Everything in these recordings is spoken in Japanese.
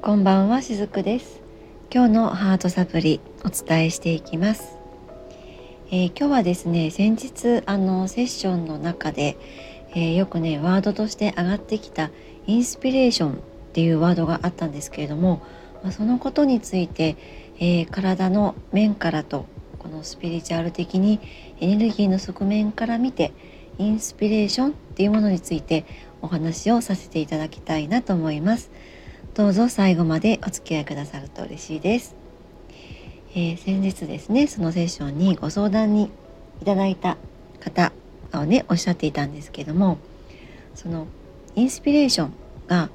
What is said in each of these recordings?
こんばんはしずくです今日のハートサプリお伝えしていきます、えー、今日はですね先日あのセッションの中で、えー、よくねワードとして上がってきたインスピレーションっていうワードがあったんですけれども、ま、そのことについて、えー、体の面からとこのスピリチュアル的にエネルギーの側面から見てインスピレーションっていうものについてお話をさせていただきたいなと思います。どうぞ最後までお付き合いくださると嬉しいです、えー、先日ですねそのセッションにご相談にいただいた方をねおっしゃっていたんですけどもそのインスピレーションが、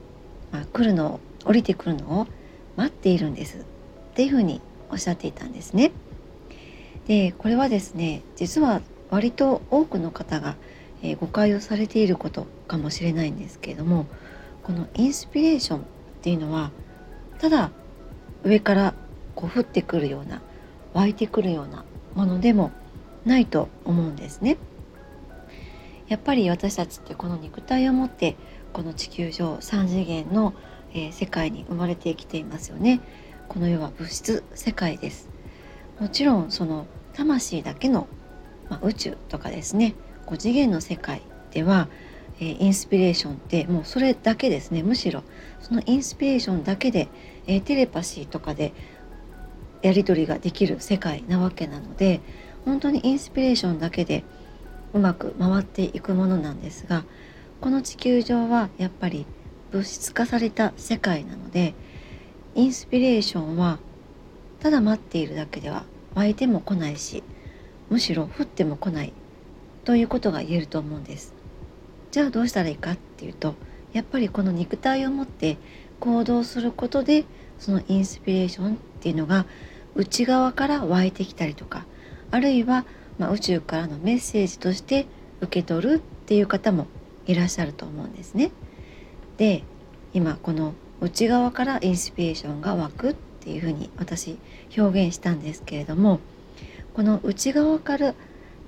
まあ、来るのを降りてくるのを待っているんですっていうふうにおっしゃっていたんですね。でこれはですね実は割と多くの方が、えー、誤解をされていることかもしれないんですけれどもこのインスピレーションっていうのはただ上からこう降ってくるような湧いてくるようなものでもないと思うんですね。やっぱり私たちってこの肉体を持ってこの地球上3次元の、えー、世界に生まれてきていますよね。この世は物質世界です。もちろんその魂だけの、まあ、宇宙とかですね5次元の世界ではえ、インスピレーションってもうそれだけですねむしろそのインスピレーションだけで、え、テレパシーとかでやり取りができる世界なわけなので本当にインスピレーションだけでうまく回っていくものなんですがこの地球上はやっぱり物質化された世界なのでインスピレーションはただ待っているだけでは湧いても来ないしむしろ降っても来ないということが言えると思うんです。じゃあどうしたらいいかっていうとやっぱりこの肉体を持って行動することでそのインスピレーションっていうのが内側から湧いてきたりとかあるいは、まあ、宇宙からのメッセージとして受け取るっていう方もいらっしゃると思うんですね。で今この内側からインスピレーションが湧くっていうふうに私表現したんですけれどもこの内側から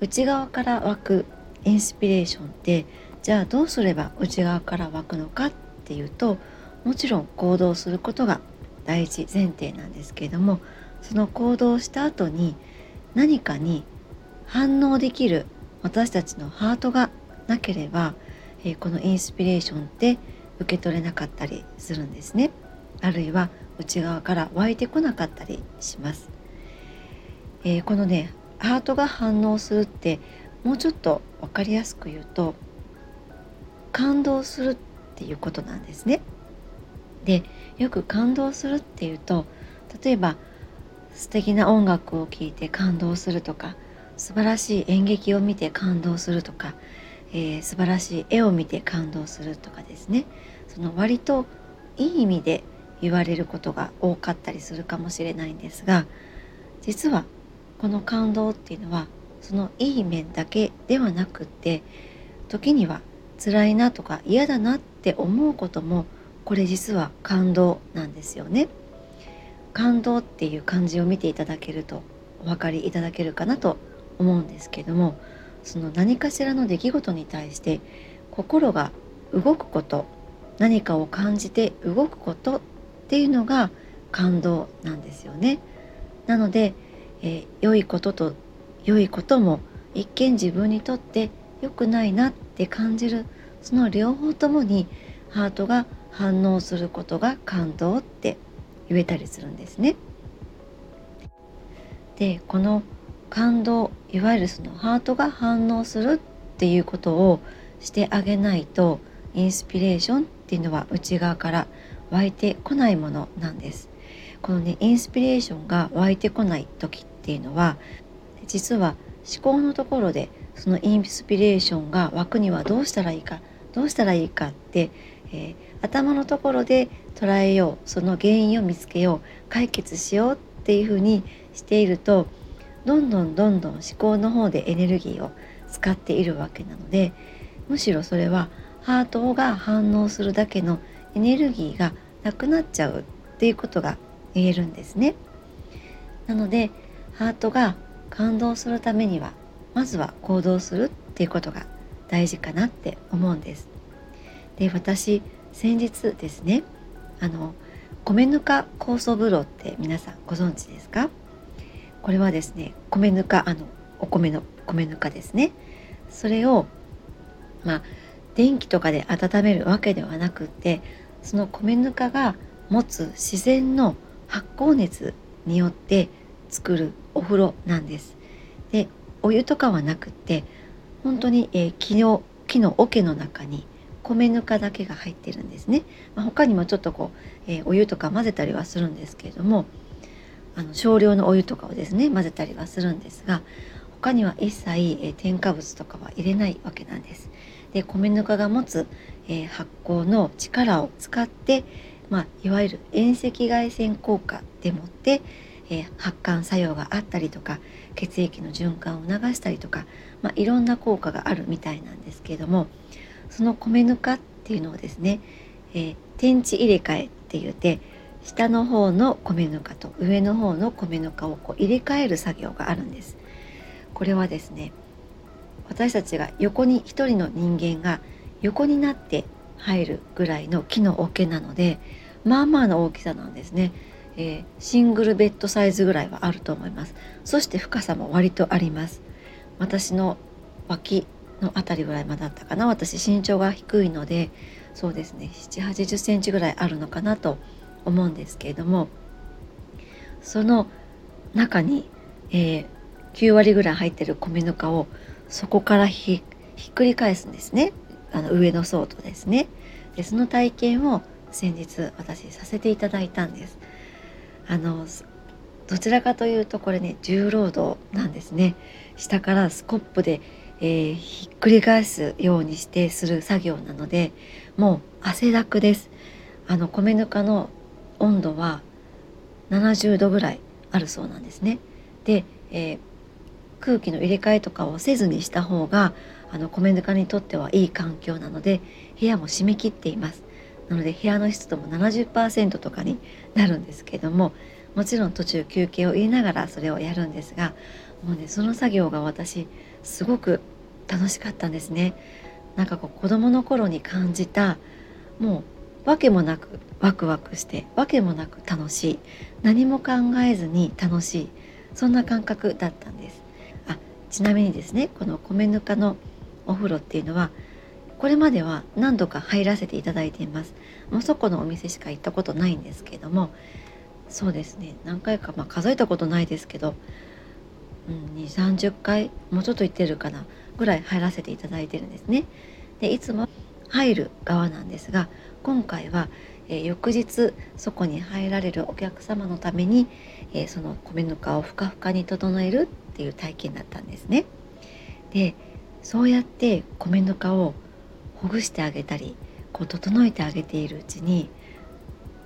内側から湧くインスピレーションってじゃあどうすれば内側から湧くのかっていうともちろん行動することが第一前提なんですけれどもその行動した後に何かに反応できる私たちのハートがなければ、えー、このインスピレーションって受け取れなかったりするんですね。あるいは内側から湧いてこなかったりします、えー、このねハートが反応するってもうちょっと分かりやすく言うと感動するっていうことなんですね。でよく感動するっていうと例えば素敵な音楽を聴いて感動するとか素晴らしい演劇を見て感動するとか、えー、素晴らしい絵を見て感動するとかですねその割といい意味で言われることが多かったりするかもしれないんですが実はこの感動っていうのはそのいい面だけではなくって時には辛いなとか嫌だなって思うこともこれ実は感動なんですよね。感動っていう漢字を見ていただけるとお分かりいただけるかなと思うんですけどもその何かしらの出来事に対して心が動くこと何かを感じて動くことっていうのが感動なんですよね。なので、えー、良いことと良いことも一見自分にとって良くないなって感じるその両方ともにハートが反応することが感動って言えたりするんですね。でこの感動いわゆるそのハートが反応するっていうことをしてあげないとインスピレーションっていうのは内側から湧いてこないものなんです。このねインスピレーションが湧いてこない時っていうのは実は思考のところでそのインスピレーションが湧くにはどうしたらいいかどうしたらいいかって、えー、頭のところで捉えようその原因を見つけよう解決しようっていうふうにしているとどんどんどんどん思考の方でエネルギーを使っているわけなのでむしろそれはハートが反応するだけのエネルギーがなくなっちゃうっていうことが言えるんですね。なのでハートが感動するためにはまずは行動するっていうことが大事かなって思うんです。で私先日ですねあの米ぬか酵素風呂って皆さんご存知ですか？これはですね米ぬかあのお米の米ぬかですねそれをまあ電気とかで温めるわけではなくってその米ぬかが持つ自然の発酵熱によって作るお風呂なんです。お湯とかはなくって本当に、えー、木の木の桶の中に米ぬかだけが入ってるんですね。まあ、他にもちょっとこう、えー、お湯とか混ぜたりはするんですけれどもあの少量のお湯とかをですね混ぜたりはするんですが他には一切、えー、添加物とかは入れないわけなんです。で米ぬかが持つ、えー、発酵の力を使って、まあ、いわゆる遠赤外線効果でもって、えー、発汗作用があったりとか血液の循環を促したりとか、まあ、いろんな効果があるみたいなんですけれどもその米ぬかっていうのをですね、えー、天地入れ替えって言って下の方の米ぬかと上の方の米ぬかをこう入れ替える作業があるんです。これはですね私たちが横に一人の人間が横になって入るぐらいの木の桶なのでまあまあの大きさなんですね、えー、シングルベッドサイズぐらいはあると思います。そして深さも割とあります。私の脇の辺りぐらいまでだったかな。私身長が低いのでそうですね。7 8 0センチぐらいあるのかなと思うんですけれども。その中に、えー、9割ぐらい入ってる米ぬかをそこからひっくり返すんですね。あの上の層とですね。でその体験を先日私させていただいたんです。あのどちらかというとこれね重労働なんですね。下からスコップで、えー、ひっくり返すようにしてする作業なのでもう汗だくです。あの米ぬかの温度は70度ぐらいあるそうなんですね。で、えー、空気の入れ替えとかをせずにした方があの米ぬかにとってはいい環境なので部屋も締め切っています。なので部屋の湿度も70%とかになるんですけどももちろん途中休憩を入れながらそれをやるんですがもうねその作業が私すごく楽しかったんですね。なんかこう子供の頃に感じたもう訳もなくワクワクして訳もなく楽しい何も考えずに楽しいそんな感覚だったんです。あちなみにですねこの米ぬかのお風呂っていうのはこれまでは何度か入らせていただいています。もうそこのお店しか行ったことないんですけれども。そうですね。何回か、まあ、数えたことないですけど、うん、2 3 0回もうちょっと行ってるかなぐらい入らせていただいてるんですね。でいつも入る側なんですが今回は、えー、翌日そこに入られるお客様のために、えー、その米ぬかをふかふかに整えるっていう体験だったんですね。でそうやって米ぬかをほぐしてあげたりこう整えてあげているうちに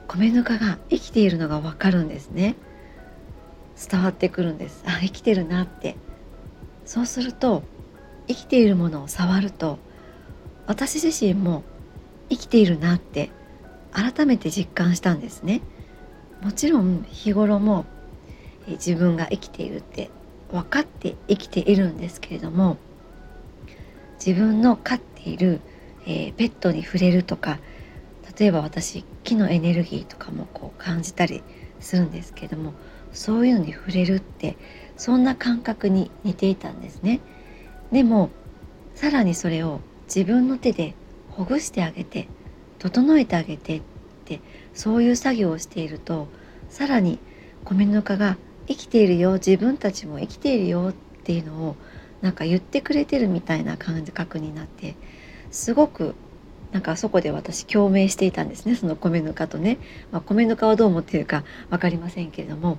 米ぬかが生きているのがわかるんですね。伝わってくるんです。あ生きてるなって。そうすると生きているものを触ると私自身も生きているなって改めて実感したんですね。もちろん日頃も自分が生きているって分かって生きているんですけれども自分の飼っている、えー、ペットに触れるとか例えば私木のエネルギーとかもこう感じたりするんですけどもそういうのに触れるってそんな感覚に似ていたんですね。でもさらにそれを自分の手でほぐしてあげて整えてあげてってそういう作業をしているとさらに米ぬかが生きているよ自分たちも生きているよっていうのをなんか言ってくれてるみたいな感覚になってすごくなんかそこで私共鳴していたんですね。その米ぬかとね、まあ、米ぬかをどう思っているか分かりませんけれども。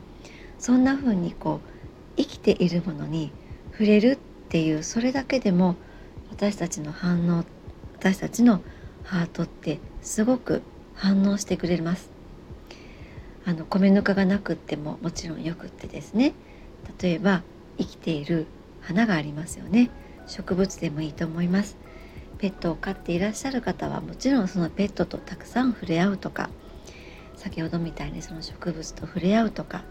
そんな風にこう生きているものに触れるっていうそれだけでも私たちの反応私たちのハートってすごく反応してくれます。あの米ぬかがなくってももちろんよくってですね。例えば生きている花がありますよね。植物でもいいと思います。ペットを飼っていらっしゃる方はもちろんそのペットとたくさん触れ合うとか先ほどみたいにその植物と触れ合うとか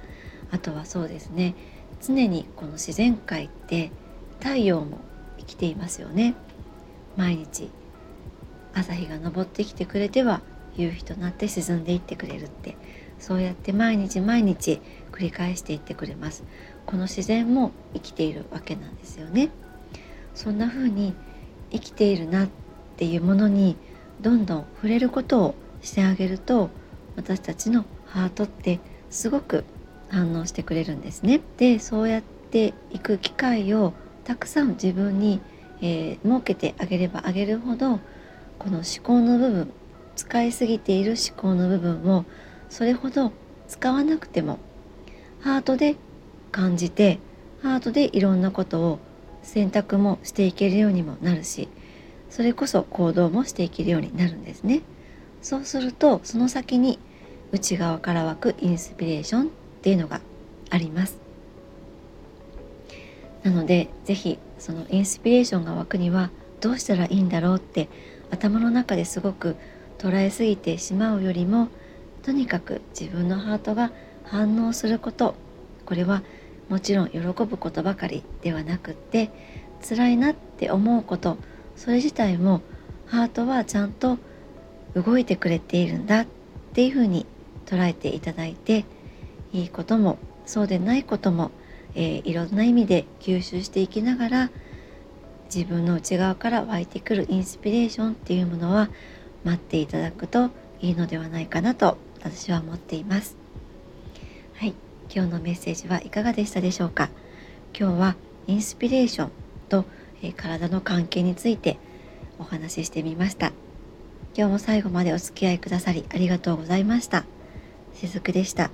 あとはそうですね常にこの自然界って太陽も生きていますよね。毎日朝日が昇ってきてくれては夕日となって沈んでいってくれるってそうやって毎日毎日繰り返していってくれます。この自然も生きているわけなんですよね。そんな風に生きているなっていうものにどんどん触れることをしてあげると私たちのハートってすごく反応してくれるんですね。でそうやっていく機会をたくさん自分に、えー、設けてあげればあげるほどこの思考の部分使いすぎている思考の部分をそれほど使わなくてもハートで感じてハートでいろんなことを選択もしていけるようにもなるしそれこそ行動もしていけるようになるんですね。そうするとその先に内側から湧くインスピレーションっていうのがあります。なので是非そのインスピレーションが湧くにはどうしたらいいんだろうって頭の中ですごく捉えすぎてしまうよりもとにかく自分のハートが反応すること。これはもちろん喜ぶことばかりではなくって辛いなって思うことそれ自体もハートはちゃんと動いてくれているんだっていうふうに捉えていただいていいこともそうでないことも、えー、いろんな意味で吸収していきながら自分の内側から湧いてくるインスピレーションっていうものは待っていただくといいのではないかなと私は思っています。はい。今日のメッセージはいかがでしたでしょうか？今日はインスピレーションと、え、体の関係についてお話ししてみました。今日も最後までお付き合いくださりありがとうございました。しずくでした。